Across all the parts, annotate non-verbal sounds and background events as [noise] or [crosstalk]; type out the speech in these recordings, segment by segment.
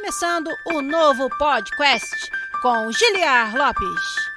começando o novo podcast com Giliar Lopes.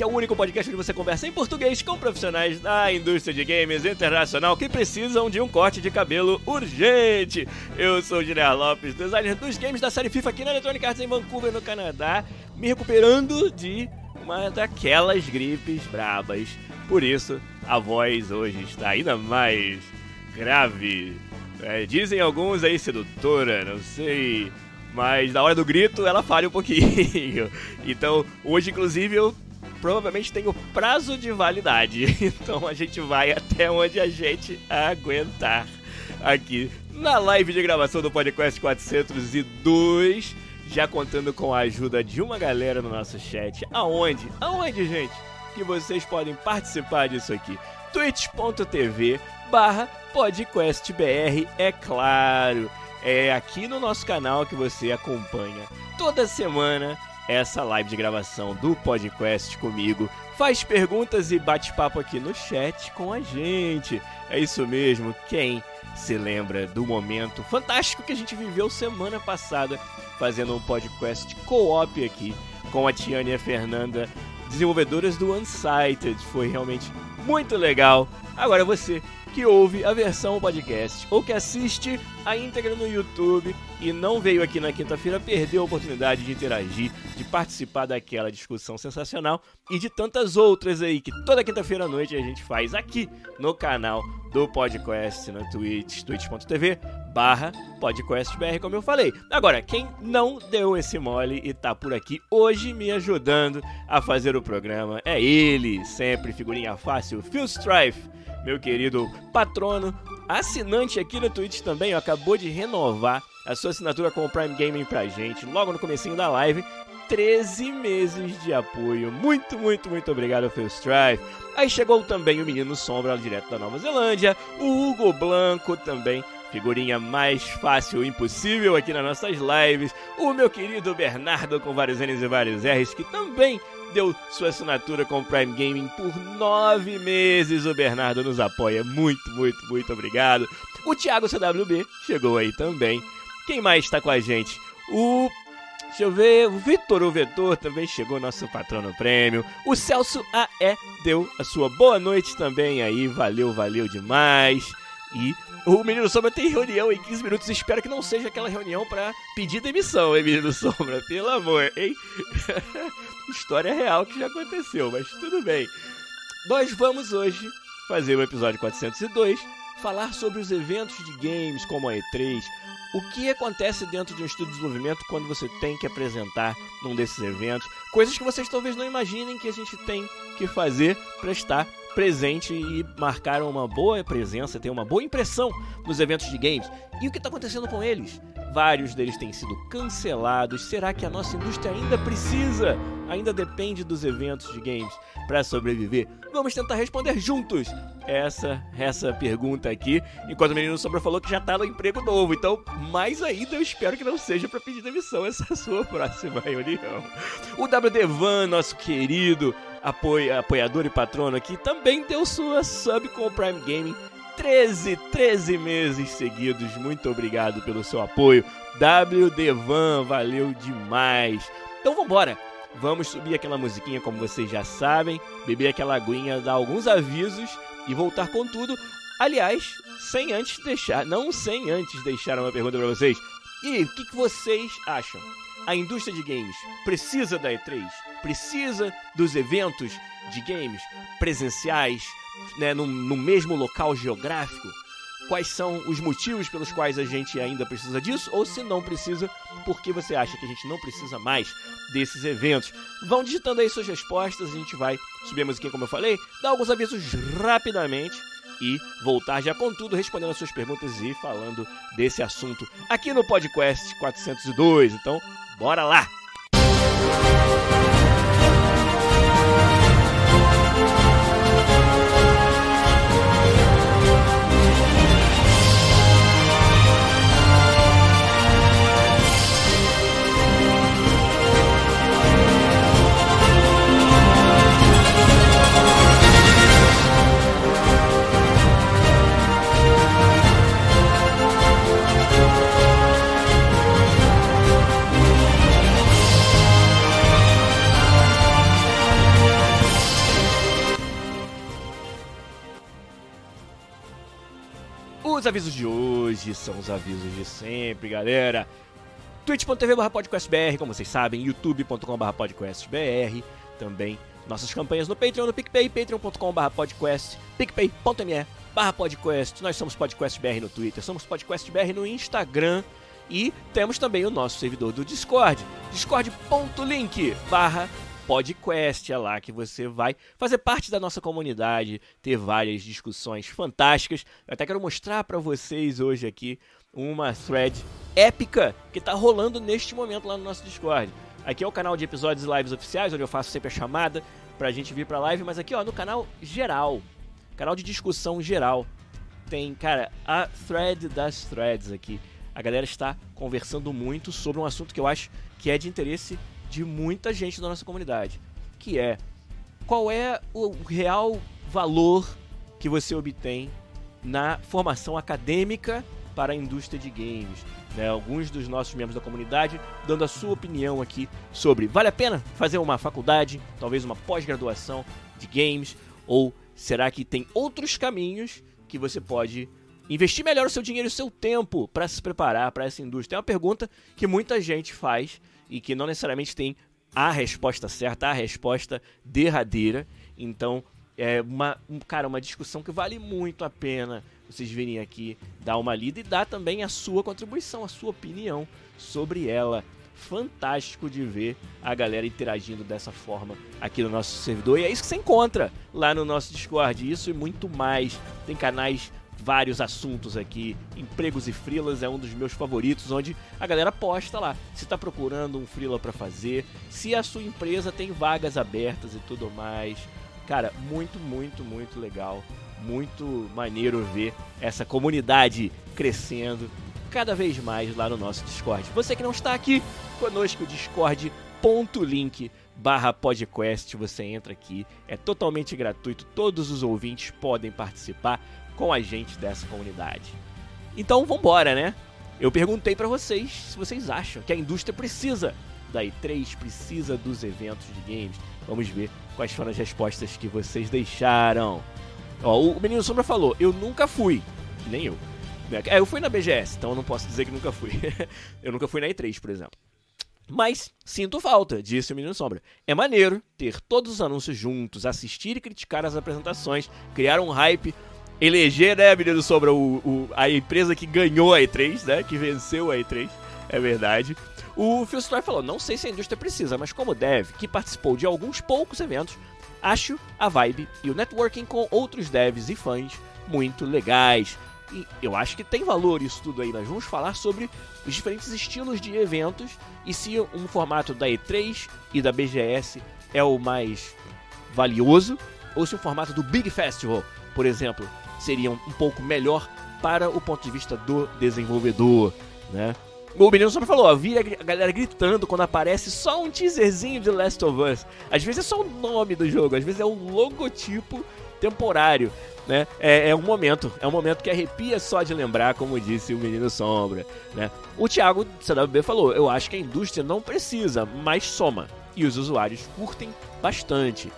Que é o único podcast onde você conversa em português com profissionais da indústria de games internacional que precisam de um corte de cabelo urgente. Eu sou o Guilherme Lopes, designer dos games da série FIFA aqui na Electronic Arts em Vancouver, no Canadá, me recuperando de uma daquelas gripes brabas. Por isso, a voz hoje está ainda mais grave. É, dizem alguns aí sedutora, não sei. Mas na hora do grito ela falha um pouquinho. [laughs] Então, hoje, inclusive, eu provavelmente tenho prazo de validade. [laughs] Então a gente vai até onde a gente aguentar. Aqui na live de gravação do podcast 402 já contando com a ajuda de uma galera no nosso chat. Aonde? Aonde, gente? Que vocês podem participar disso aqui. twitch.tv barra podcastbr, é claro. É aqui no nosso canal que você acompanha toda semana essa live de gravação do podcast comigo. Faz perguntas e bate-papo aqui no chat com a gente. É isso mesmo, quem se lembra do momento fantástico que a gente viveu semana passada fazendo um podcast co-op aqui com a Tiane e a Fernanda, desenvolvedoras do Unsighted. Foi realmente muito legal. Agora você que ouve a versão podcast ou que assiste a íntegra no YouTube e não veio aqui na quinta-feira, perdeu a oportunidade de interagir, de participar daquela discussão sensacional e de tantas outras aí que toda quinta-feira à noite a gente faz aqui no canal do podcast na Twitch, twitch.tv barra podcastbr, como eu falei. Agora, quem não deu esse mole e tá por aqui hoje me ajudando a fazer o programa é ele, sempre figurinha fácil, Phil Strife meu querido patrono, assinante aqui no Twitch também, ó, acabou de renovar a sua assinatura com o Prime Gaming pra gente, logo no comecinho da live. 13 meses de apoio. Muito, muito, muito obrigado, Phil Strife. Aí chegou também o Menino Sombra, direto da Nova Zelândia. O Hugo Blanco também figurinha mais fácil impossível aqui nas nossas lives. O meu querido Bernardo com vários N's e vários R's, que também deu sua assinatura com o Prime Gaming por nove meses. O Bernardo nos apoia. Muito, muito, muito obrigado. O Thiago CWB chegou aí também. Quem mais está com a gente? O Deixa eu ver, o Vitor o Vetor também chegou, nosso patrono prêmio. O Celso AE deu a sua boa noite também aí, valeu, valeu demais. E o Menino Sombra tem reunião em 15 minutos. Espero que não seja aquela reunião para pedir demissão, hein, Menino Sombra? [laughs] Pelo amor, hein? [laughs] História real que já aconteceu, mas tudo bem. Nós vamos hoje fazer o episódio 402, falar sobre os eventos de games como a E3, o que acontece dentro de um estudo de desenvolvimento quando você tem que apresentar num desses eventos, coisas que vocês talvez não imaginem que a gente tem que fazer para estar presente e marcar uma boa presença, ter uma boa impressão nos eventos de games. E o que está acontecendo com eles? Vários deles têm sido cancelados. Será que a nossa indústria ainda precisa? Ainda depende dos eventos de games para sobreviver? Vamos tentar responder juntos essa essa pergunta aqui. Enquanto o menino Sombra falou que já tá no emprego novo. Então, mais ainda, eu espero que não seja para pedir demissão essa [laughs] sua próxima reunião. O WD Van, nosso querido apoia, apoiador e patrono aqui, também deu sua sub com o Prime Gaming 13, 13 meses seguidos. Muito obrigado pelo seu apoio. WD Van, valeu demais. Então vambora. Vamos subir aquela musiquinha como vocês já sabem, beber aquela aguinha, dar alguns avisos e voltar com tudo. Aliás, sem antes deixar, não sem antes deixar uma pergunta para vocês. E o que, que vocês acham? A indústria de games precisa da E3? Precisa dos eventos de games presenciais, né, no, no mesmo local geográfico? quais são os motivos pelos quais a gente ainda precisa disso, ou se não precisa, por que você acha que a gente não precisa mais desses eventos. Vão digitando aí suas respostas, a gente vai subir a musiquinha como eu falei, dar alguns avisos rapidamente e voltar já com tudo, respondendo as suas perguntas e falando desse assunto aqui no Podcast 402. Então, bora lá! Os avisos de hoje são os avisos de sempre, galera. twitch.tv podcastbr, como vocês sabem, youtube.com podcastbr, também nossas campanhas no Patreon, no PicPay, patreon.com podcast, picpay.me podcast. Nós somos podcastbr no Twitter, somos podcastbr no Instagram e temos também o nosso servidor do Discord, discord.link barra podcast. É lá que você vai fazer parte da nossa comunidade, ter várias discussões fantásticas. Eu até quero mostrar para vocês hoje aqui uma thread épica que está rolando neste momento lá no nosso Discord. Aqui é o canal de episódios e lives oficiais, onde eu faço sempre a chamada pra gente vir pra live, mas aqui ó, no canal geral, canal de discussão geral, tem, cara, a thread das threads aqui. A galera está conversando muito sobre um assunto que eu acho que é de interesse de muita gente da nossa comunidade, que é qual é o real valor que você obtém na formação acadêmica para a indústria de games. Né? Alguns dos nossos membros da comunidade dando a sua opinião aqui sobre vale a pena fazer uma faculdade, talvez uma pós-graduação de games, ou será que tem outros caminhos que você pode investir melhor o seu dinheiro e o seu tempo para se preparar para essa indústria? É uma pergunta que muita gente faz e que não necessariamente tem a resposta certa, a resposta derradeira. Então, é uma, cara, uma discussão que vale muito a pena vocês virem aqui dar uma lida e dar também a sua contribuição, a sua opinião sobre ela. Fantástico de ver a galera interagindo dessa forma aqui no nosso servidor. E é isso que você encontra lá no nosso Discord. Isso e muito mais. Tem canais vários assuntos aqui. Empregos e frilas é um dos meus favoritos, onde a galera posta lá se está procurando um frila para fazer, se a sua empresa tem vagas abertas e tudo mais. Cara, muito, muito, muito legal. Muito maneiro ver essa comunidade crescendo cada vez mais lá no nosso Discord. Você que não está aqui conosco, discord.link barra podcast, você entra aqui, é totalmente gratuito, todos os ouvintes podem participar, com a gente dessa comunidade. Então vambora, né? Eu perguntei para vocês se vocês acham que a indústria precisa da E3, precisa dos eventos de games. Vamos ver quais foram as respostas que vocês deixaram. Ó, o Menino Sombra falou: Eu nunca fui. Nem eu. É, eu fui na BGS, então eu não posso dizer que nunca fui. [laughs] eu nunca fui na E3, por exemplo. Mas sinto falta, disse o Menino Sombra. É maneiro ter todos os anúncios juntos, assistir e criticar as apresentações, criar um hype eleger, né, menino Sombra, o, o, a empresa que ganhou a E3, né, que venceu a E3, é verdade. O Phil Snow falou, não sei se a indústria precisa, mas como dev, que participou de alguns poucos eventos, acho a vibe e o networking com outros devs e fãs muito legais. E eu acho que tem valor isso tudo aí. Nós vamos falar sobre os diferentes estilos de eventos e se um formato da E3 e da BGS é o mais valioso ou se o formato do Big Festival, por exemplo, seriam um pouco melhor para o ponto de vista do desenvolvedor, né? O menino só falou, ó, vira a galera gritando quando aparece só um teaserzinho de Last of Us. Às vezes é só o nome do jogo, às vezes é um logotipo temporário, né? É, é, um momento, é um momento que arrepia só de lembrar, como disse o menino Sombra, né? O Thiago CWB falou, eu acho que a indústria não precisa, mas soma. E os usuários curtem bastante.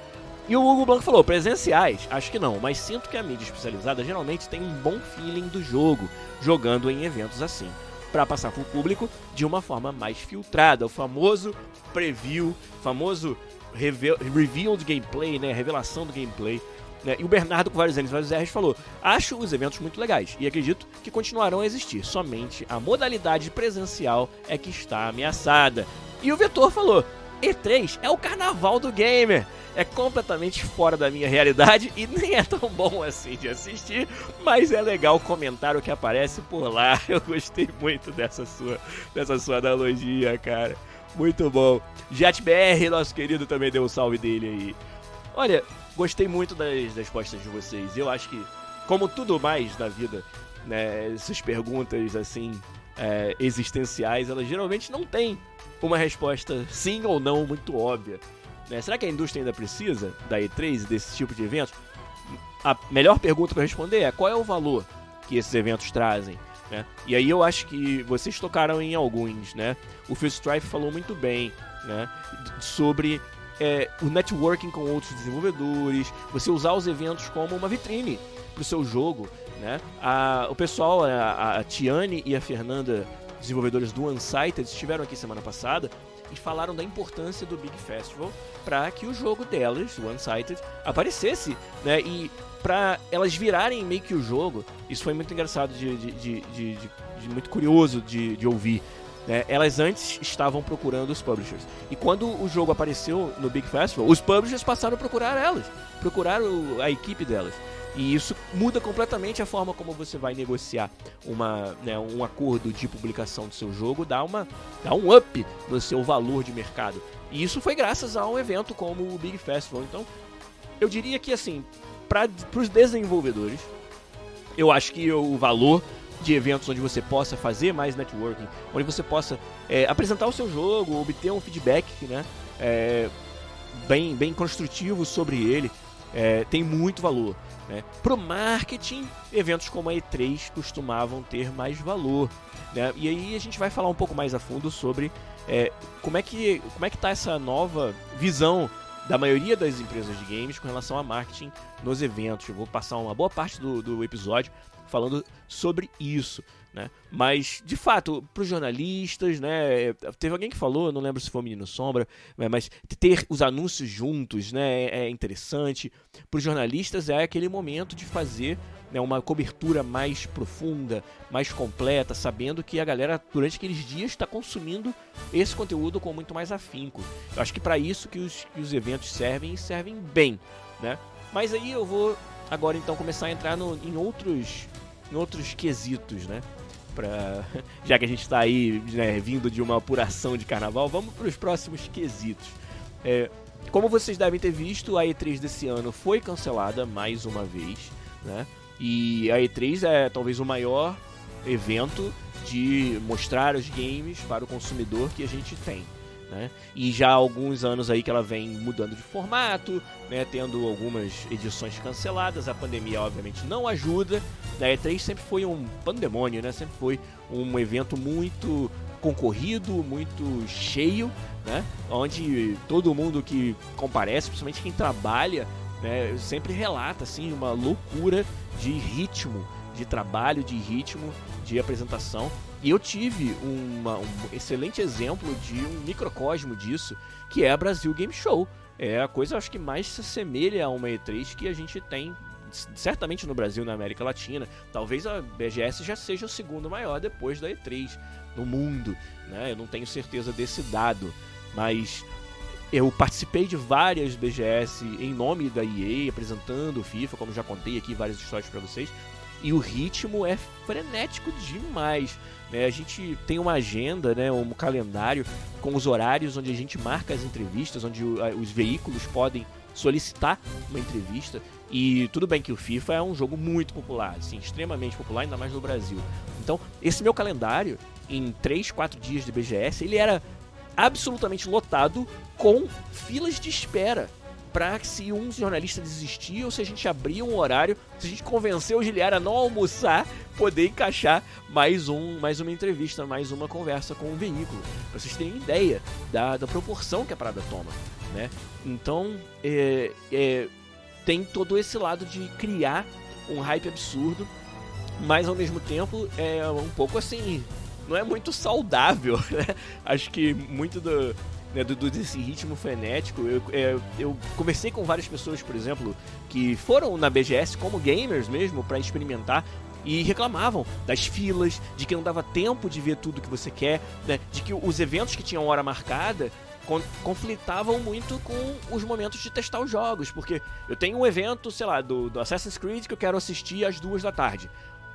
E o Hugo Blanco falou: presenciais, acho que não, mas sinto que a mídia especializada geralmente tem um bom feeling do jogo, jogando em eventos assim, para passar para o público de uma forma mais filtrada, o famoso preview, famoso reveal, de gameplay, né, revelação do gameplay. Né? E o Bernardo, com vários N's e vários R's, falou: Acho os eventos muito legais e acredito que continuarão a existir. Somente a modalidade presencial é que está ameaçada. E o Vetor falou: E3 é o carnaval do gamer. É completamente fora da minha realidade e nem é tão bom assim de assistir, mas é legal comentar o que aparece por lá. [laughs] Eu gostei muito dessa sua, dessa sua analogia, cara. Muito bom. JetBR, nosso querido, também deu um salve dele aí. Olha, gostei muito das, respostas de vocês. Eu acho que, como tudo mais na vida, né, essas perguntas assim é, existenciais, elas geralmente não têm uma resposta sim ou não muito óbvia. Né? Será que a indústria ainda precisa da E3 e desse tipo de eventos? A melhor pergunta para responder é qual é o valor que esses eventos trazem. Né? E aí eu acho que vocês tocaram em alguns, né? O Phil Strife falou muito bem, né? Sobre é, o networking com outros desenvolvedores, você usar os eventos como uma vitrine para o seu jogo, né? A, o pessoal, a, a Tiane e a Fernanda, desenvolvedores do Unsighted, estiveram aqui semana passada e falaram da importância do Big Festival para que o jogo delas, o Unsighted, aparecesse, né? E para elas virarem meio que o jogo. Isso foi muito engraçado de, de, de, de, muito curioso de, ouvir. Né? Elas antes estavam procurando os publishers. E quando o jogo apareceu no Big Festival, os publishers passaram a procurar elas, procurar a equipe delas. E isso muda completamente a forma como você vai negociar uma, né, um acordo de publicação do seu jogo, dá, uma, dá um up no seu valor de mercado. E isso foi graças a um evento como o Big Festival. Então, eu diria que assim, para os desenvolvedores, eu acho que o valor de eventos onde você possa fazer mais networking, onde você possa é, apresentar o seu jogo, obter um feedback né, é, bem, bem construtivo sobre ele, é, tem muito valor. Né? Para o marketing, eventos como a E3 costumavam ter mais valor. Né? E aí a gente vai falar um pouco mais a fundo sobre é, como é que como é que está essa nova visão da maioria das empresas de games com relação a marketing nos eventos. Eu vou passar uma boa parte do, do episódio falando sobre isso. Né? Mas, de fato, para os jornalistas, né? Teve alguém que falou, não lembro se foi o Menino Sombra, né, mas ter os anúncios juntos né, é, é interessante. Para os jornalistas é aquele momento de fazer né, uma cobertura mais profunda, mais completa, sabendo que a galera, durante aqueles dias, está consumindo esse conteúdo com muito mais afinco. Eu acho que para isso que os, que os eventos servem e servem bem. Né? Mas aí eu vou agora então começar a entrar no, em outros em outros quesitos, né? Pra, [laughs] já que a gente está aí né, vindo de uma apuração de carnaval, vamos para os próximos quesitos. É, como vocês devem ter visto, a E3 desse ano foi cancelada mais uma vez, né? E a E3 é talvez o maior evento de mostrar os games para o consumidor que a gente tem. Né? E já há alguns anos aí que ela vem mudando de formato, né? tendo algumas edições canceladas. A pandemia, obviamente, não ajuda. A E3 sempre foi um pandemônio, né? sempre foi um evento muito concorrido, muito cheio, né? onde todo mundo que comparece, principalmente quem trabalha, né? sempre relata assim, uma loucura de ritmo de trabalho, de ritmo, de apresentação. E eu tive uma, um excelente exemplo de um microcosmo disso, que é a Brasil Game Show. É a coisa, acho que mais se assemelha a uma E3 que a gente tem certamente no Brasil, na América Latina. Talvez a BGS já seja o segundo maior depois da E3 no mundo, né? Eu não tenho certeza desse dado, mas eu participei de várias BGS em nome da EA, apresentando o FIFA, como já contei aqui várias histórias para vocês. E o ritmo é frenético demais. Né? A gente tem uma agenda, né, um calendário com os horários onde a gente marca as entrevistas, onde os veículos podem solicitar uma entrevista. E tudo bem que o FIFA é um jogo muito popular, assim, extremamente popular, ainda mais no Brasil. Então, esse meu calendário, em 3, 4 dias de BGS, ele era absolutamente lotado com filas de espera para se um jornalista desistir ou se a gente abrir um horário, se a gente convencer o Giliar a não almoçar, poder encaixar mais um, mais uma entrevista, mais uma conversa com o um veículo, para vocês terem ideia da, da proporção que a parada toma, né? Então, é, é, tem todo esse lado de criar um hype absurdo, mas ao mesmo tempo é um pouco assim, não é muito saudável, [laughs] né? Acho que muito do né, do, do, desse ritmo frenético. Eu, é, eu conversei com várias pessoas, por exemplo, que foram na BGS como gamers mesmo para experimentar e reclamavam das filas, de que não dava tempo de ver tudo que você quer, né, de que os eventos que tinham hora marcada conflitavam muito com os momentos de testar os jogos, porque eu tenho um evento, sei lá, do, do Assassin's Creed que eu quero assistir às duas da tarde.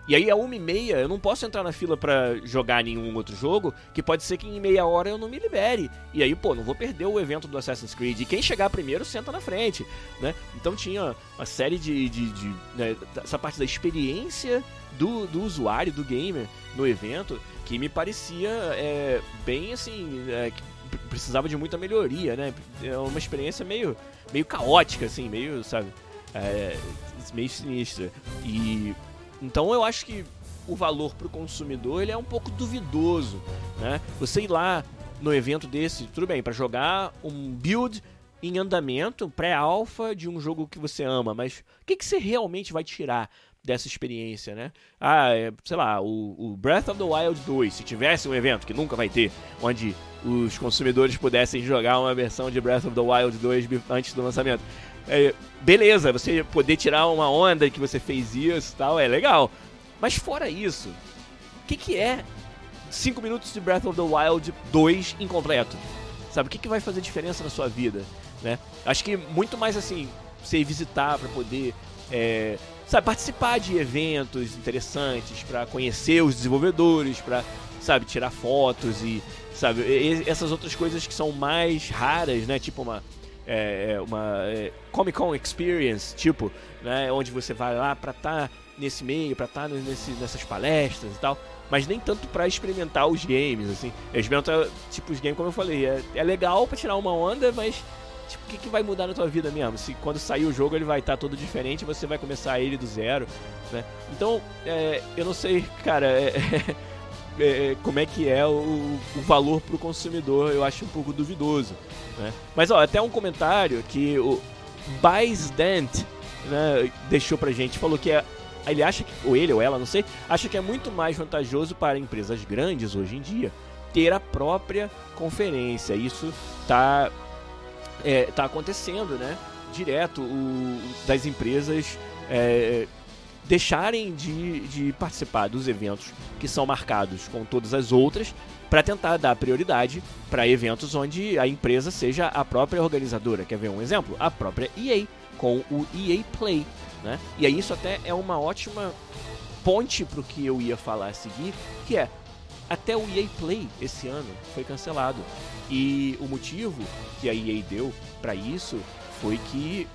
E aí, a uma e meia, eu não posso entrar na fila para jogar nenhum outro jogo, que pode ser que em meia hora eu não me libere. E aí, pô, não vou perder o evento do Assassin's Creed. E quem chegar primeiro senta na frente, né? Então tinha uma série de. de, de né, essa parte da experiência do, do usuário, do gamer, no evento, que me parecia é, bem assim. É, precisava de muita melhoria, né? É uma experiência meio, meio caótica, assim, meio, sabe? É, meio sinistra. E então eu acho que o valor para o consumidor ele é um pouco duvidoso, né? Você ir lá no evento desse, tudo bem, para jogar um build em andamento, pré-alpha de um jogo que você ama, mas o que, que você realmente vai tirar dessa experiência, né? Ah, é, sei lá, o, o, Breath of the Wild 2, se tivesse um evento, que nunca vai ter, onde os consumidores pudessem jogar uma versão de Breath of the Wild 2 antes do lançamento. É, beleza, você poder tirar uma onda que você fez isso e tal, é legal. Mas fora isso, o que, que é 5 minutos de Breath of the Wild 2 incompleto? Sabe, o que, que vai fazer diferença na sua vida? Né? Acho que muito mais assim, você visitar para poder é, sabe, participar de eventos interessantes, para conhecer os desenvolvedores, para sabe, tirar fotos e sabe, essas outras coisas que são mais raras, né? Tipo uma é, é, uma é, Comic Con Experience, tipo, né, onde você vai lá para estar tá nesse meio, para estar tá nessas palestras e tal, mas nem tanto para experimentar os games, assim. Experimenta, tipo, os games, como eu falei, é, é legal para tirar uma onda, mas tipo, o que, que vai mudar na tua vida mesmo? Se quando sair o jogo ele vai estar tá todo diferente, você vai começar ele do zero, né? Então, é, eu não sei, cara, é, [laughs] é, como é que é o, o valor para o consumidor, eu acho um pouco duvidoso. Né? Mas ó, até um comentário que o Dent né, deixou pra gente, falou que é, ele acha que, ou ele ou ela, não sei, acha que é muito mais vantajoso para empresas grandes hoje em dia ter a própria conferência. Isso tá, é, tá acontecendo, né? Direto o, das empresas é, deixarem de, de participar dos eventos que são marcados com todas as outras para tentar dar prioridade para eventos onde a empresa seja a própria organizadora. Quer ver um exemplo? A própria EA, com o EA Play. Né? E aí isso até é uma ótima ponte para o que eu ia falar a seguir, que é até o EA Play esse ano foi cancelado. E o motivo que a EA deu para isso foi que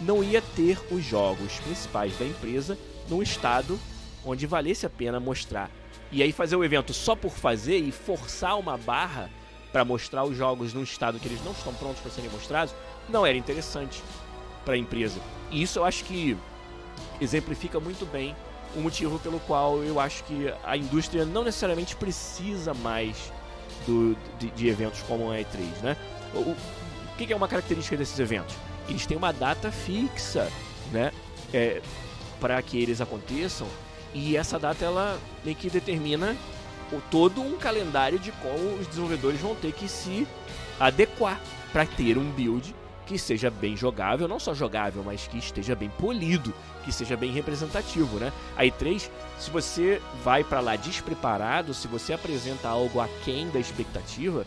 não ia ter os jogos principais da empresa num estado onde valesse a pena mostrar. E aí fazer o evento só por fazer e forçar uma barra para mostrar os jogos num estado que eles não estão prontos para serem mostrados, não era interessante para a empresa. E isso eu acho que exemplifica muito bem o motivo pelo qual eu acho que a indústria não necessariamente precisa mais do, de, de eventos como a E3, né? O, o, que é uma característica desses eventos? Eles têm uma data fixa, né? É, para que eles aconteçam e essa data ela meio que determina o, todo um calendário de como os desenvolvedores vão ter que se adequar para ter um build que seja bem jogável, não só jogável, mas que esteja bem polido, que seja bem representativo, né? A E3, se você vai para lá despreparado, se você apresenta algo aquém da expectativa,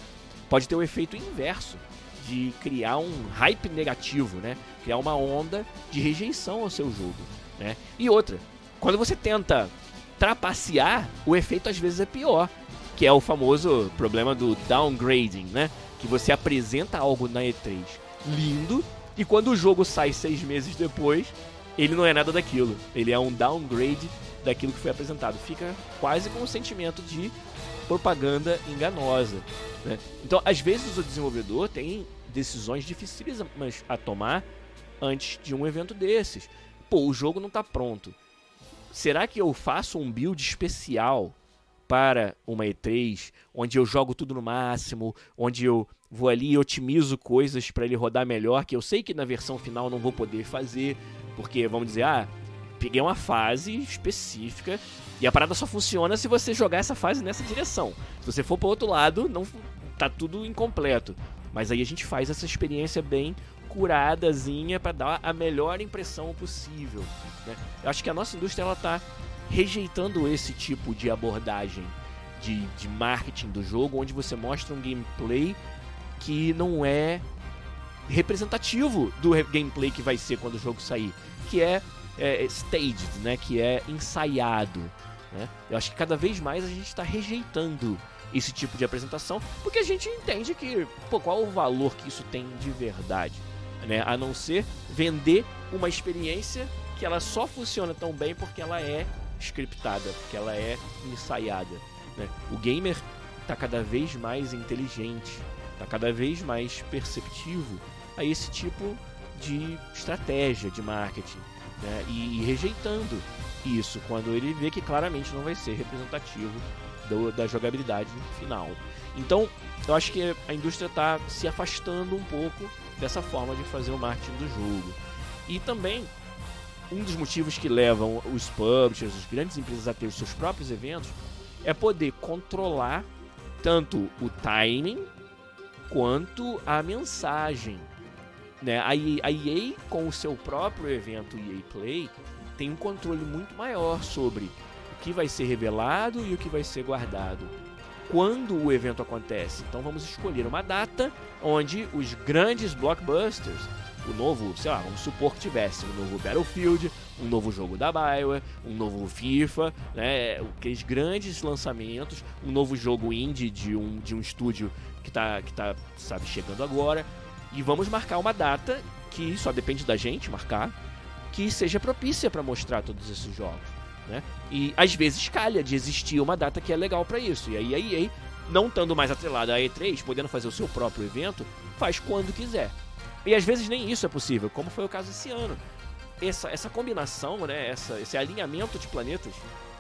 pode ter o um efeito inverso de criar um hype negativo, né? Criar uma onda de rejeição ao seu jogo. Né? E outra, quando você tenta trapacear, o efeito às vezes é pior, que é o famoso problema do downgrading, né? Que você apresenta algo na E3 lindo e quando o jogo sai seis meses depois, ele não é nada daquilo. Ele é um downgrade daquilo que foi apresentado. Fica quase com um sentimento de propaganda enganosa. Né? Então, às vezes o desenvolvedor tem decisões difíceis a tomar antes de um evento desses pô, o jogo não está pronto. Será que eu faço um build especial para uma E3, onde eu jogo tudo no máximo, onde eu vou ali e otimizo coisas para ele rodar melhor, que eu sei que na versão final não vou poder fazer, porque vamos dizer, ah, peguei uma fase específica e a parada só funciona se você jogar essa fase nessa direção. Se você for para outro lado, não tá tudo incompleto. Mas aí a gente faz essa experiência bem curadazinha para dar a melhor impressão possível. Né? Eu acho que a nossa indústria ela tá rejeitando esse tipo de abordagem de, de marketing do jogo, onde você mostra um gameplay que não é representativo do gameplay que vai ser quando o jogo sair, que é, é staged, né? Que é ensaiado. Né? Eu acho que cada vez mais a gente está rejeitando esse tipo de apresentação, porque a gente entende que pô, qual o valor que isso tem de verdade, né? A não ser vender uma experiência que ela só funciona tão bem porque ela é scriptada, porque ela é ensaiada. Né? O gamer está cada vez mais inteligente, está cada vez mais perceptivo a esse tipo de estratégia de marketing né? e, e rejeitando isso quando ele vê que claramente não vai ser representativo do, da jogabilidade final. Então, eu acho que a indústria está se afastando um pouco dessa forma de fazer o marketing do jogo. E também, um dos motivos que levam os publishers, as grandes empresas a ter os seus próprios eventos, é poder controlar tanto o timing quanto a mensagem. Né? A, EA, com o seu próprio evento EA Play, tem um controle muito maior sobre o que vai ser revelado e o que vai ser guardado. Quando o evento acontece, então vamos escolher uma data onde os grandes blockbusters, o novo, sei lá, vamos supor que tivesse um novo Battlefield, um novo jogo da Bioware, um novo FIFA, né, aqueles grandes lançamentos, um novo jogo indie de um, de um estúdio que está que tá, sabe, chegando agora, e vamos marcar uma data que só depende da gente marcar, que seja propícia para mostrar todos esses jogos. Né? E às vezes calha de existir uma data que é legal para isso. E aí a EA, não estando mais atrelada à E3, podendo fazer o seu próprio evento, faz quando quiser. E às vezes nem isso é possível, como foi o caso esse ano. Essa, essa combinação, né, essa, esse alinhamento de planetas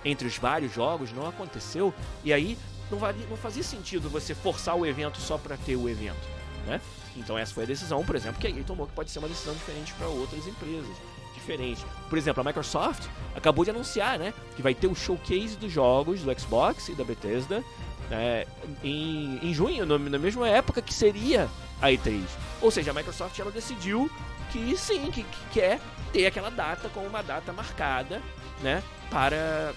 entre os vários jogos não aconteceu. E aí não, não fazia sentido você forçar o evento só para ter o evento. Né? Então essa foi a decisão, por exemplo, que a EA tomou que pode ser uma decisão diferente para outras empresas diferente. Por exemplo, a Microsoft acabou de anunciar, né, que vai ter o showcase dos jogos do Xbox e da Bethesda né, em, em junho, no, na mesma época que seria a E3. Ou seja, a Microsoft ela decidiu que sim, que, que quer ter aquela data com uma data marcada, né, para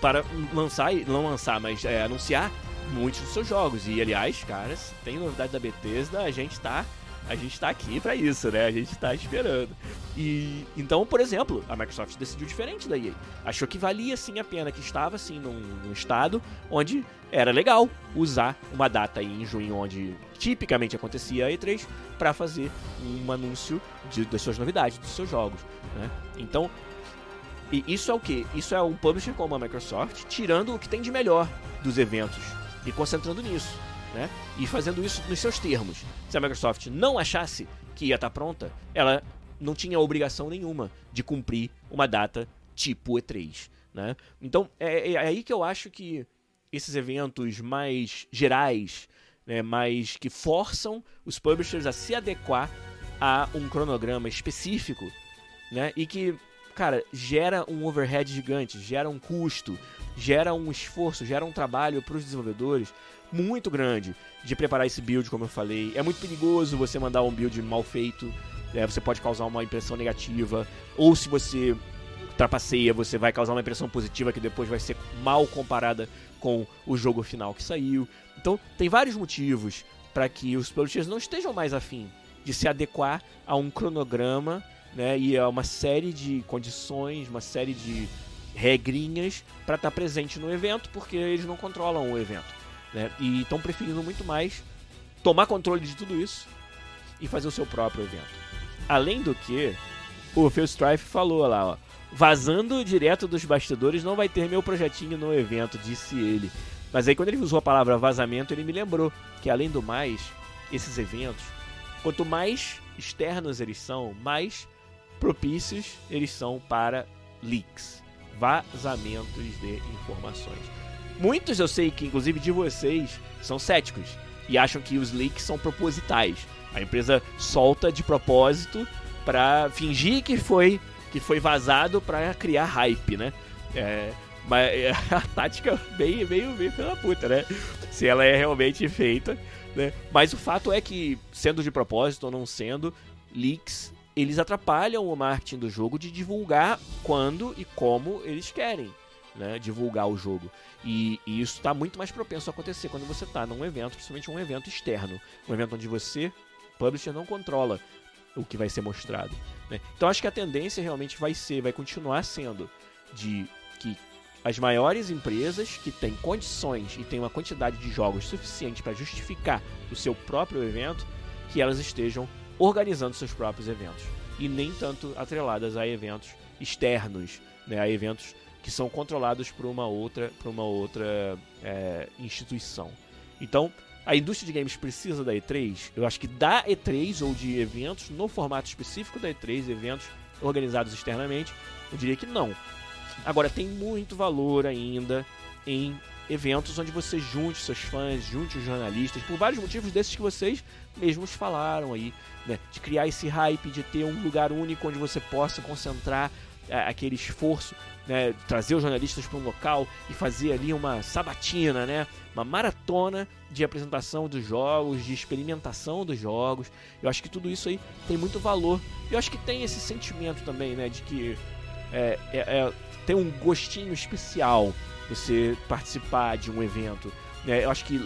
para lançar, não lançar, mas é, anunciar muitos dos seus jogos. E aliás, caras, tem novidade da Bethesda, a gente tá a gente tá aqui para isso, né? A gente tá esperando. E então, por exemplo, a Microsoft decidiu diferente da EA. Achou que valia sim a pena, que estava assim num, num estado onde era legal usar uma data em junho, onde tipicamente acontecia a E3, para fazer um anúncio de, das suas novidades, dos seus jogos. Né? Então, e isso é o que? Isso é um publisher como a Microsoft tirando o que tem de melhor dos eventos e concentrando nisso né? E fazendo isso nos seus termos. Se a Microsoft não achasse que ia estar tá pronta, ela não tinha obrigação nenhuma de cumprir uma data tipo E3, né? Então é, é aí que eu acho que esses eventos mais gerais, né, mais que forçam os publishers a se adequar a um cronograma específico, né? E que, cara, gera um overhead gigante, gera um custo, gera um esforço, gera um trabalho para os desenvolvedores muito grande de preparar esse build, como eu falei. É muito perigoso você mandar um build mal feito, é, você pode causar uma impressão negativa, ou se você trapaceia, você vai causar uma impressão positiva que depois vai ser mal comparada com o jogo final que saiu. Então, tem vários motivos para que os publishers não estejam mais afim de se adequar a um cronograma né, e a uma série de condições, uma série de regrinhas para estar tá presente no evento, porque eles não controlam o evento. Né? E estão preferindo muito mais tomar controle de tudo isso e fazer o seu próprio evento. Além do que, o Phil Strife falou lá, ó, vazando direto dos bastidores não vai ter meu projetinho no evento, disse ele. Mas aí quando ele usou a palavra vazamento, ele me lembrou que além do mais, esses eventos, quanto mais externos eles são, mais propícios eles são para leaks, vazamentos de informações. Muitos eu sei que, inclusive de vocês, são céticos e acham que os leaks são propositais. A empresa solta de propósito para fingir que foi que foi vazado para criar hype, né? É, mas [laughs] a tática bem, meio, bem pela puta, né? Se ela é realmente feita Né? Mas o fato é que, sendo de propósito ou não sendo, leaks eles atrapalham o marketing do jogo de divulgar quando e como eles querem. Né, divulgar o jogo. E, e isso está muito mais propenso a acontecer quando você está num evento, principalmente um evento externo. Um evento onde você, publisher, não controla o que vai ser mostrado. Né? Então acho que a tendência realmente vai ser, vai continuar sendo de que as maiores empresas que têm condições e têm uma quantidade de jogos suficiente para justificar o seu próprio evento, que elas estejam organizando seus próprios eventos e nem tanto atreladas a eventos externos, né, a eventos que são controlados por uma outra, por uma outra é, instituição. Então, a indústria de games precisa da E3. Eu acho que da E3 ou de eventos no formato específico da E3, eventos organizados externamente, eu diria que não. Agora, tem muito valor ainda em eventos onde você junte seus fãs, junte os jornalistas, por vários motivos desses que vocês mesmos falaram aí, né? De criar esse hype, de ter um lugar único onde você possa concentrar aquele esforço, né? Trazer os jornalistas para um local e fazer ali uma sabatina, né? Uma maratona de apresentação dos jogos, de experimentação dos jogos. Eu acho que tudo isso aí tem muito valor. Eu acho que tem esse sentimento também, né? De que é, é, é tem um gostinho especial você participar de um evento. Né? Eu acho que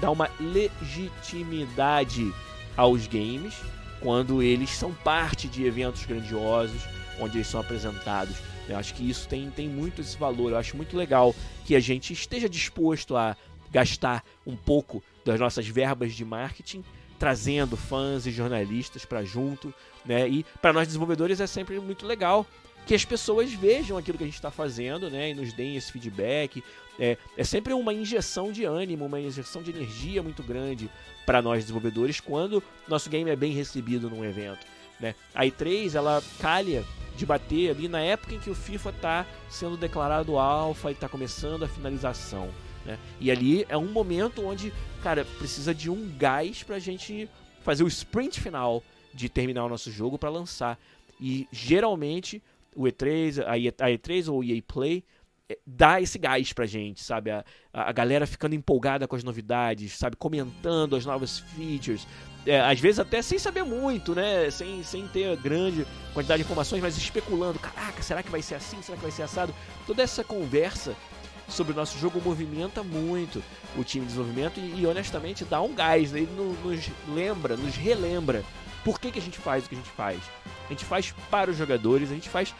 dá uma legitimidade aos games quando eles são parte de eventos grandiosos, onde eles são apresentados. Eu acho que isso tem, tem muito esse valor. Eu acho muito legal que a gente esteja disposto a gastar um pouco das nossas verbas de marketing, trazendo fãs e jornalistas para junto, né? E para nós desenvolvedores é sempre muito legal que as pessoas vejam aquilo que a gente está fazendo, né, e nos deem esse feedback. É, é sempre uma injeção de ânimo, uma injeção de energia muito grande para nós desenvolvedores quando nosso game é bem recebido num evento. Né? A E3 ela calha de bater ali na época em que o FIFA está sendo declarado alfa e está começando a finalização. Né? E ali é um momento onde, cara, precisa de um gás para a gente fazer o sprint final de terminar o nosso jogo para lançar. E geralmente o E3, a, E3 ou o EA Play é, dá esse gás pra gente, sabe? A, a galera ficando empolgada com as novidades, sabe? Comentando as novas features. É, às vezes até sem saber muito, né? Sem, sem ter grande quantidade de informações, mas especulando. Caraca, será que vai ser assim? Será que vai ser assado? Toda essa conversa sobre o nosso jogo movimenta muito o time de desenvolvimento e, e honestamente dá um gás, né? ele nos lembra, nos relembra por que, que a gente faz o que a gente faz? A gente faz para os jogadores, a gente faz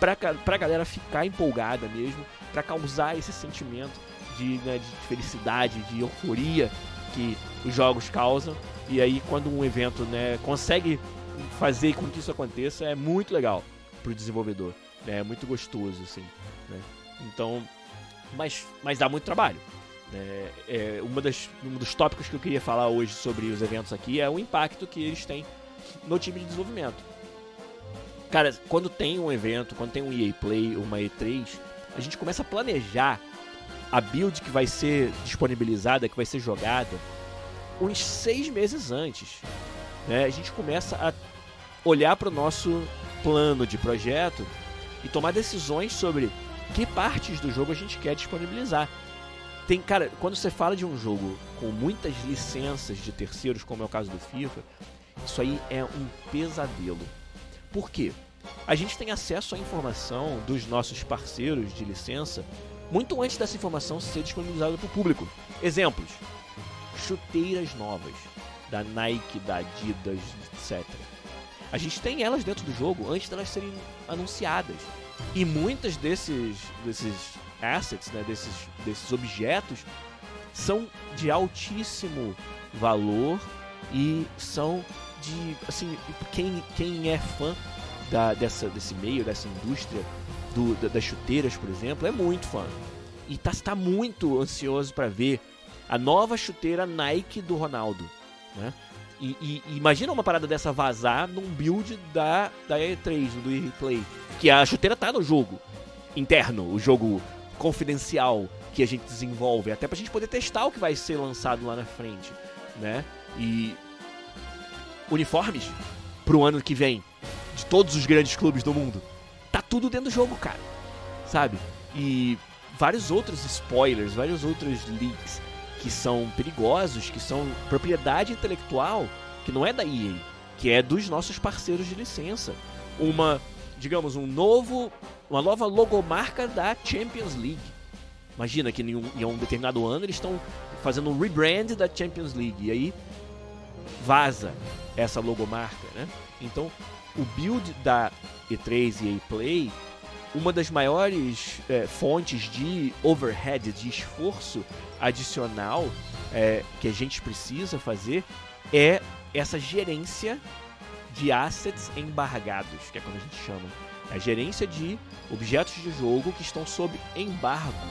pra, pra galera ficar empolgada mesmo, para causar esse sentimento de, né, de felicidade, de euforia que os jogos causam. E aí, quando um evento né, consegue fazer com que isso aconteça, é muito legal para o desenvolvedor. Né, é muito gostoso, assim. Né? Então, mas, mas dá muito trabalho. É, é, uma das, um dos tópicos que eu queria falar hoje sobre os eventos aqui é o impacto que eles têm no time de desenvolvimento. Cara, quando tem um evento, quando tem um EA Play, uma E3, a gente começa a planejar a build que vai ser disponibilizada, que vai ser jogada, uns seis meses antes. Né? A gente começa a olhar para o nosso plano de projeto e tomar decisões sobre que partes do jogo a gente quer disponibilizar. Tem, cara, quando você fala de um jogo com muitas licenças de terceiros, como é o caso do FIFA, isso aí é um pesadelo. Por quê? A gente tem acesso à informação dos nossos parceiros de licença muito antes dessa informação ser disponibilizada para o público. Exemplos: chuteiras novas da Nike, da Adidas, etc. A gente tem elas dentro do jogo antes delas serem anunciadas. E muitas desses, desses assets, né, desses, desses objetos, são de altíssimo valor e são de. Assim, quem, quem é fã da, dessa, desse meio, dessa indústria do, da, das chuteiras, por exemplo, é muito fã. E tá, tá muito ansioso para ver a nova chuteira Nike do Ronaldo. Né? E, e, imagina uma parada dessa vazar num build da, da E3, do EA Play. Que a chuteira tá no jogo interno, o jogo confidencial que a gente desenvolve, até pra gente poder testar o que vai ser lançado lá na frente, né? E uniformes pro ano que vem de todos os grandes clubes do mundo. Tá tudo dentro do jogo, cara. Sabe? E vários outros spoilers, vários outros leaks que são perigosos, que são propriedade intelectual que não é da EA, que é dos nossos parceiros de licença. Uma, digamos, um novo, uma nova logomarca da Champions League. Imagina que em um, em um determinado ano eles estão fazendo um rebrand da Champions League e aí vaza essa logomarca, né? Então, o build da E3 e A Play, uma das maiores é, fontes de overhead, de esforço adicional é, que a gente precisa fazer é essa gerência de assets embargados, que é como a gente chama. A gerência de objetos de jogo que estão sob embargo,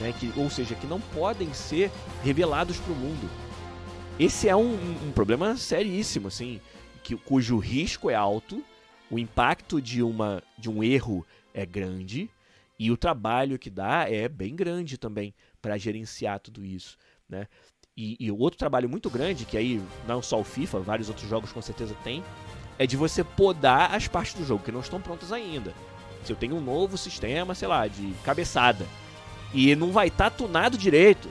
né? que, ou seja, que não podem ser revelados para o mundo. Esse é um, um, problema seríssimo, assim, que, cujo risco é alto, o impacto de, uma, de um erro é grande e o trabalho que dá é bem grande também para gerenciar tudo isso. Né? E, e outro trabalho muito grande, que aí não só o FIFA, vários outros jogos com certeza tem, é de você podar as partes do jogo que não estão prontas ainda. Se eu tenho um novo sistema, sei lá, de cabeçada, e não vai estar tá tunado direito,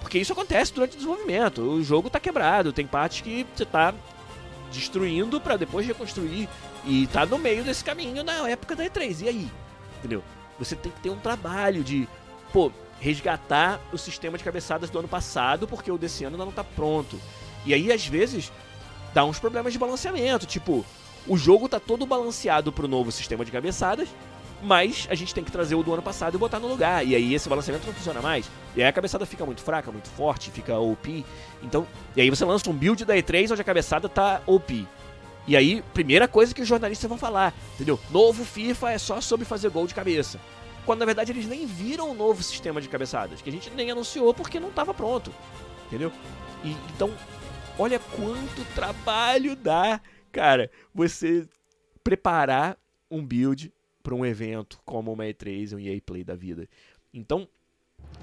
porque isso acontece durante o desenvolvimento. O jogo está quebrado, tem partes que você está destruindo para depois reconstruir e tá no meio desse caminho na época da E3. E aí? Entendeu? Você tem que ter um trabalho de, pô, resgatar o sistema de cabeçadas do ano passado, porque o desse ano ainda não está pronto. E aí, às vezes, dá uns problemas de balanceamento. Tipo, o jogo tá todo balanceado pro novo sistema de cabeçadas, mas a gente tem que trazer o do ano passado e botar no lugar. E aí esse balanceamento não funciona mais. E aí a cabeçada fica muito fraca, muito forte, fica OP. Então, e aí você lança um build da E3 onde a cabeçada tá OP. E aí, primeira coisa que os jornalistas vão falar, entendeu? Novo FIFA é só sobre fazer gol de cabeça quando na verdade eles nem viram o novo sistema de cabeçadas, que a gente nem anunciou porque não estava pronto. Entendeu? E, então, olha quanto trabalho dá, cara, você preparar um build para um evento como uma E3 um EA Play da vida. Então,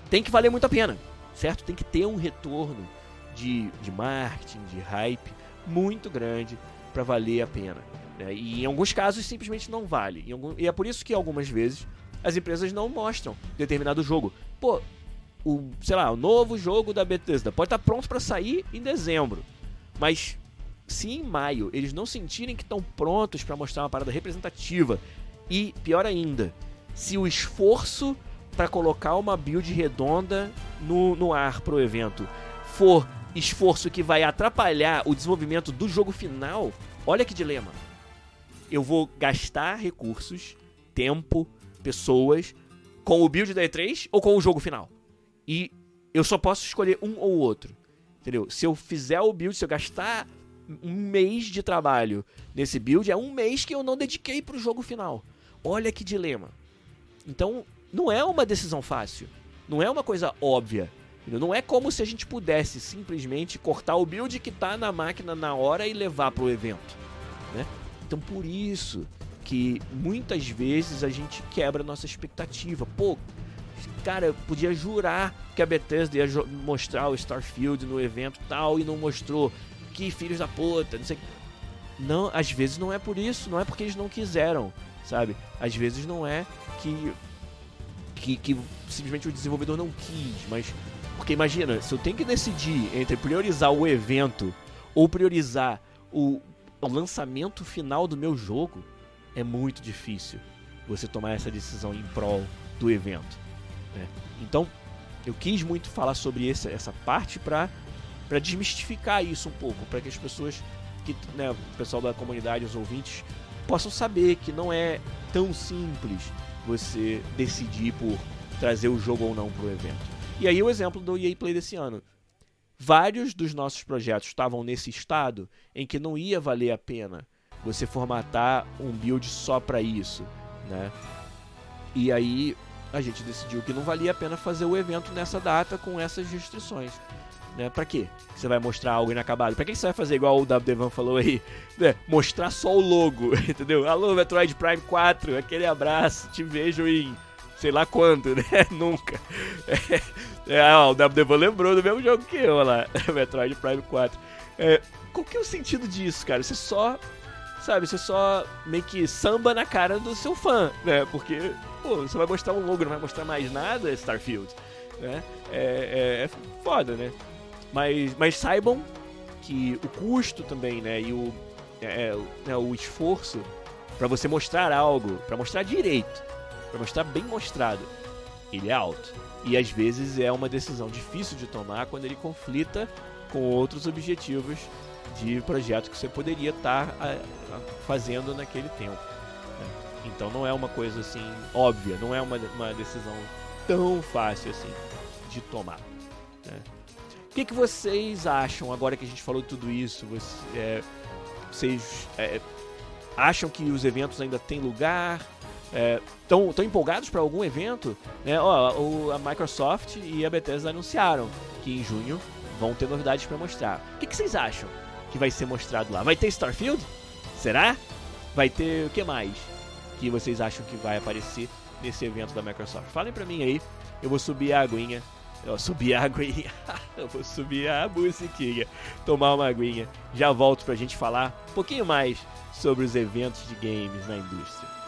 tem que valer muito a pena, certo? Tem que ter um retorno de, de marketing, de hype muito grande para valer a pena. Né? E em alguns casos simplesmente não vale. Algum, e é por isso que algumas vezes as empresas não mostram determinado jogo. Pô, o, sei lá, o novo jogo da Bethesda pode estar pronto para sair em dezembro. Mas se em maio eles não sentirem que estão prontos para mostrar uma parada representativa e pior ainda, se o esforço para colocar uma build redonda no, no ar pro evento for esforço que vai atrapalhar o desenvolvimento do jogo final, olha que dilema. Eu vou gastar recursos, tempo, pessoas com o build da E3 ou com o jogo final. E eu só posso escolher um ou outro. Entendeu? Se eu fizer o build, se eu gastar um mês de trabalho nesse build, é um mês que eu não dediquei pro jogo final. Olha que dilema. Então, não é uma decisão fácil. Não é uma coisa óbvia. Não é como se a gente pudesse simplesmente cortar o build que tá na máquina na hora e levar pro evento. Né? Então, por isso que muitas vezes a gente quebra a nossa expectativa. Pô, cara, eu podia jurar que a Bethesda ia mostrar o Starfield no evento tal e não mostrou. Que filhos da puta, não sei. Não, às vezes não é por isso, não é porque eles não quiseram, sabe? Às vezes não é que que, que simplesmente o desenvolvedor não quis, mas porque imagina, se eu tenho que decidir entre priorizar o evento ou priorizar o, o lançamento final do meu jogo, é muito difícil você tomar essa decisão em prol do evento. Né? Então, eu quis muito falar sobre essa, essa parte para desmistificar isso um pouco, para que as pessoas, que, né, o pessoal da comunidade, os ouvintes, possam saber que não é tão simples você decidir por trazer o jogo ou não para o evento. E aí o exemplo do EA Play desse ano. Vários dos nossos projetos estavam nesse estado em que não ia valer a pena você formatar um build só para isso, né? E aí a gente decidiu que não valia a pena fazer o evento nessa data com essas restrições. Né? Pra quê? Você vai mostrar algo inacabado? Pra que você vai fazer igual o Devan falou aí? Né? Mostrar só o logo, [laughs] entendeu? Alô, Metroid Prime 4, aquele abraço, te vejo em sei lá quando, né? [laughs] Nunca. É, é, ó, o Devan lembrou do mesmo jogo que eu lá, [laughs] Metroid Prime 4. É, qual que é o sentido disso, cara? Você só sabe? Você só meio que samba na cara do seu fã, né? Porque, pô, você vai mostrar um logo, não vai mostrar mais nada, Starfield, né? É, é, é foda, né? Mas, mas saibam que o custo também, né, e o, é, é, o esforço para você mostrar algo, para mostrar direito, para mostrar bem mostrado, ele é alto. E às vezes é uma decisão difícil de tomar quando ele conflita com outros objetivos de projeto que você poderia estar tá, fazendo naquele tempo. Né? Então não é uma coisa assim óbvia, não é uma, uma decisão tão fácil assim de tomar. Né? O que, que vocês acham agora que a gente falou tudo isso? É, vocês é, acham que os eventos ainda têm lugar? Estão é, empolgados para algum evento? Né? Ó, o, a Microsoft e a Bethesda anunciaram que em junho vão ter novidades para mostrar. O que, que vocês acham que vai ser mostrado lá? Vai ter Starfield? Será? Vai ter o que mais que vocês acham que vai aparecer nesse evento da Microsoft? Falem para mim aí. Eu vou subir a aguinha eu subi a aguinha. [laughs] Eu vou subir a musiquinha. Tomar uma aguinha. Já volto pra gente falar um pouquinho mais sobre os eventos de games na indústria.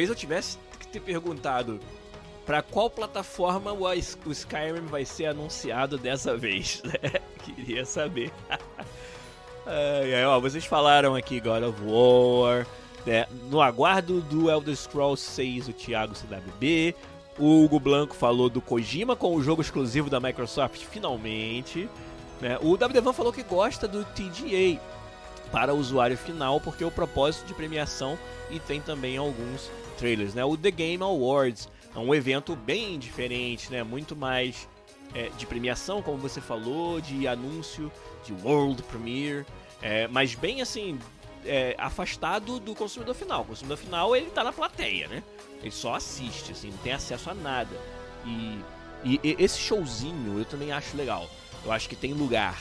Talvez eu tivesse que ter perguntado para qual plataforma o, o Skyrim vai ser anunciado dessa vez, [laughs] né? Queria saber. [laughs] aí, ó, vocês falaram aqui God of War, né? no aguardo do Elder Scrolls 6, o Thiago CWB. O Hugo Blanco falou do Kojima com o jogo exclusivo da Microsoft, finalmente. Né? O WDVan falou que gosta do TGA para o usuário final, porque é o propósito de premiação e tem também alguns trailers, né? O The Game Awards é um evento bem diferente, né? Muito mais é, de premiação, como você falou, de anúncio, de World Premiere, é, mas bem assim é, afastado do consumidor final. O consumidor final ele tá na plateia, né? Ele só assiste, assim, não tem acesso a nada. E, e, e esse showzinho eu também acho legal. Eu acho que tem lugar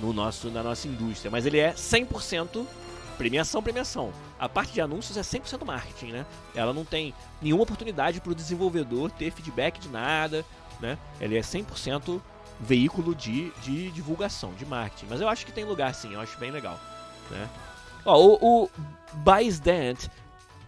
no nosso, na nossa indústria, mas ele é 100% premiação, premiação. A parte de anúncios é 100% marketing, né? Ela não tem nenhuma oportunidade para o desenvolvedor ter feedback de nada, né? Ele é 100% veículo de, de divulgação, de marketing. Mas eu acho que tem lugar sim, eu acho bem legal, né? Ó, o, o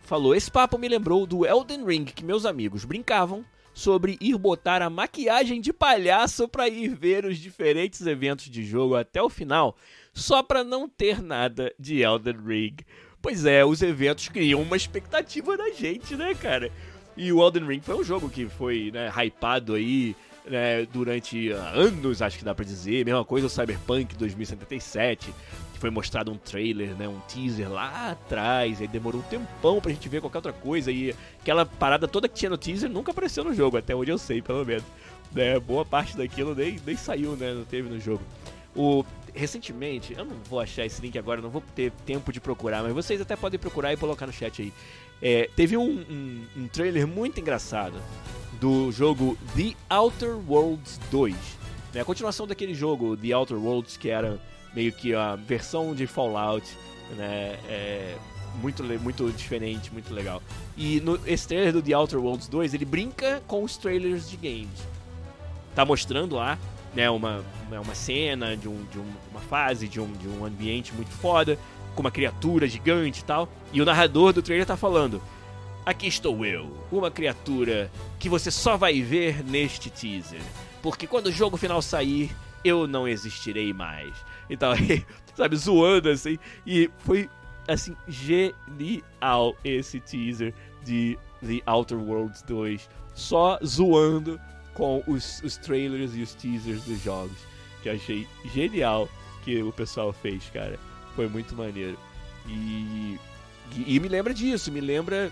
falou: Esse papo me lembrou do Elden Ring que meus amigos brincavam sobre ir botar a maquiagem de palhaço para ir ver os diferentes eventos de jogo até o final, só para não ter nada de Elden Ring. Pois é, os eventos criam uma expectativa na gente, né, cara? E o Elden Ring foi um jogo que foi né, hypado aí né, durante anos, acho que dá pra dizer. Mesma coisa o Cyberpunk 2077, que foi mostrado um trailer, né, um teaser lá atrás, aí demorou um tempão pra gente ver qualquer outra coisa, e aquela parada toda que tinha no teaser nunca apareceu no jogo, até onde eu sei, pelo menos. Né, boa parte daquilo nem, nem saiu, né, não teve no jogo. O, recentemente, eu não vou achar esse link agora, não vou ter tempo de procurar, mas vocês até podem procurar e colocar no chat aí. É, teve um, um, um, trailer muito engraçado do jogo The Outer Worlds 2. Né? A continuação daquele jogo, The Outer Worlds, que era meio que a versão de Fallout, né? É, muito, muito diferente, muito legal. E no, esse trailer do The Outer Worlds 2, ele brinca com os trailers de games. Tá mostrando lá né, uma, uma cena de, um, de um, uma fase, de um, de um ambiente muito foda, com uma criatura gigante e tal. E o narrador do trailer tá falando: Aqui estou eu, uma criatura que você só vai ver neste teaser. Porque quando o jogo final sair, eu não existirei mais. Então, [laughs] sabe, zoando assim. E foi, assim, genial esse teaser de The Outer Worlds 2. Só zoando com os, os trailers e os teasers dos jogos. Que eu achei genial que o pessoal fez, cara. Foi muito maneiro. E, e, e, me lembra disso, me lembra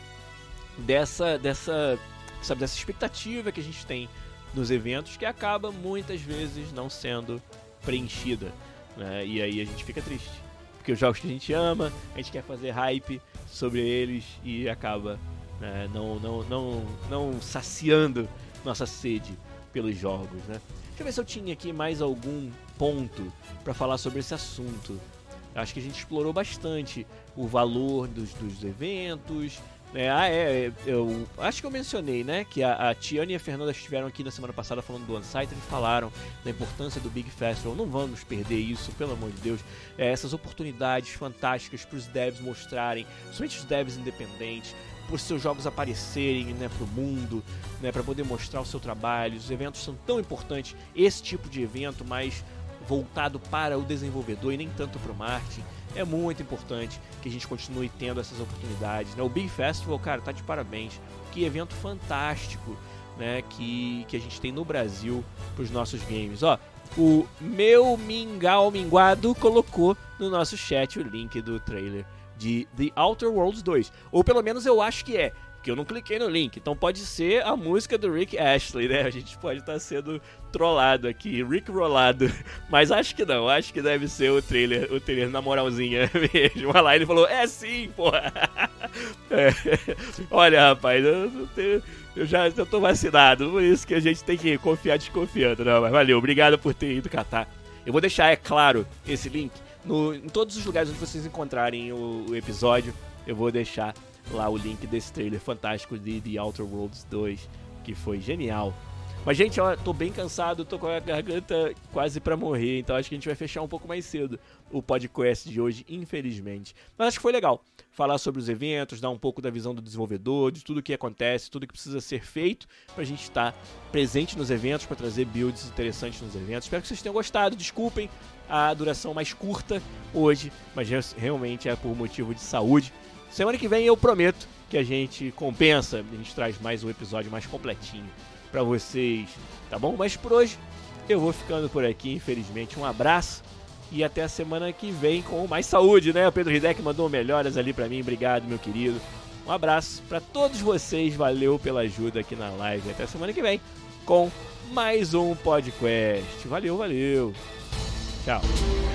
dessa, dessa, sabe, dessa expectativa que a gente tem nos eventos que acaba muitas vezes não sendo preenchida. Né? E aí a gente fica triste. Porque os jogos que a gente ama, a gente quer fazer hype sobre eles e acaba né, não, não, não, não saciando nossa sede pelos jogos, né? Deixa eu ver se eu tinha aqui mais algum ponto para falar sobre esse assunto. Acho que a gente explorou bastante o valor dos, dos eventos, é, ah, é, é, eu acho que eu mencionei, né, que a, a Tiana e a Fernanda estiveram aqui na semana passada falando do Unsighted e falaram da importância do Big Festival. Não vamos perder isso, pelo amor de Deus. É, essas oportunidades fantásticas para os devs mostrarem, principalmente os devs independentes, por seus jogos aparecerem, né, para o mundo, né, para poder mostrar o seu trabalho. Os eventos são tão importantes. Esse tipo de evento mais voltado para o desenvolvedor e nem tanto para o marketing é muito importante que a gente continue tendo essas oportunidades. Né? O Big Festival, cara, tá de parabéns. Que evento fantástico né, que, que a gente tem no Brasil para os nossos games. Ó, o meu Mingau Minguado colocou no nosso chat o link do trailer de The Outer Worlds 2. Ou pelo menos eu acho que é que eu não cliquei no link. Então pode ser a música do Rick Ashley, né? A gente pode estar tá sendo trollado aqui, Rick rolado. [laughs] Mas acho que não, acho que deve ser o trailer, o trailer na moralzinha [laughs] mesmo. Olha lá, ele falou, é sim, porra. [laughs] É. Olha, rapaz, eu, tenho, eu já eu tô vacinado, por isso que a gente tem que confiar desconfiando, não. Mas valeu, obrigado por ter ido catar. Eu vou deixar, é claro, esse link no, em todos os lugares onde vocês encontrarem o, o episódio. Eu vou deixar lá o link desse trailer fantástico de The Outer Worlds 2, que foi genial. Mas, gente, ó, tô bem cansado, tô com a garganta quase para morrer, então acho que a gente vai fechar um pouco mais cedo o podcast de hoje, infelizmente. Mas acho que foi legal falar sobre os eventos, dar um pouco da visão do desenvolvedor, de tudo que acontece, tudo que precisa ser feito pra gente estar presente nos eventos, para trazer builds interessantes nos eventos. Espero que vocês tenham gostado. Desculpem a duração mais curta hoje, mas realmente é por motivo de saúde. Semana que vem eu prometo que a gente compensa, a gente traz mais um episódio mais completinho para vocês, tá bom? Mas por hoje eu vou ficando por aqui, infelizmente. Um abraço e até a semana que vem com mais saúde, né? O Pedro Hidek mandou melhoras ali para mim, obrigado, meu querido. Um abraço para todos vocês, valeu pela ajuda aqui na live. Até a semana que vem com mais um podcast. Valeu, valeu. Ciao.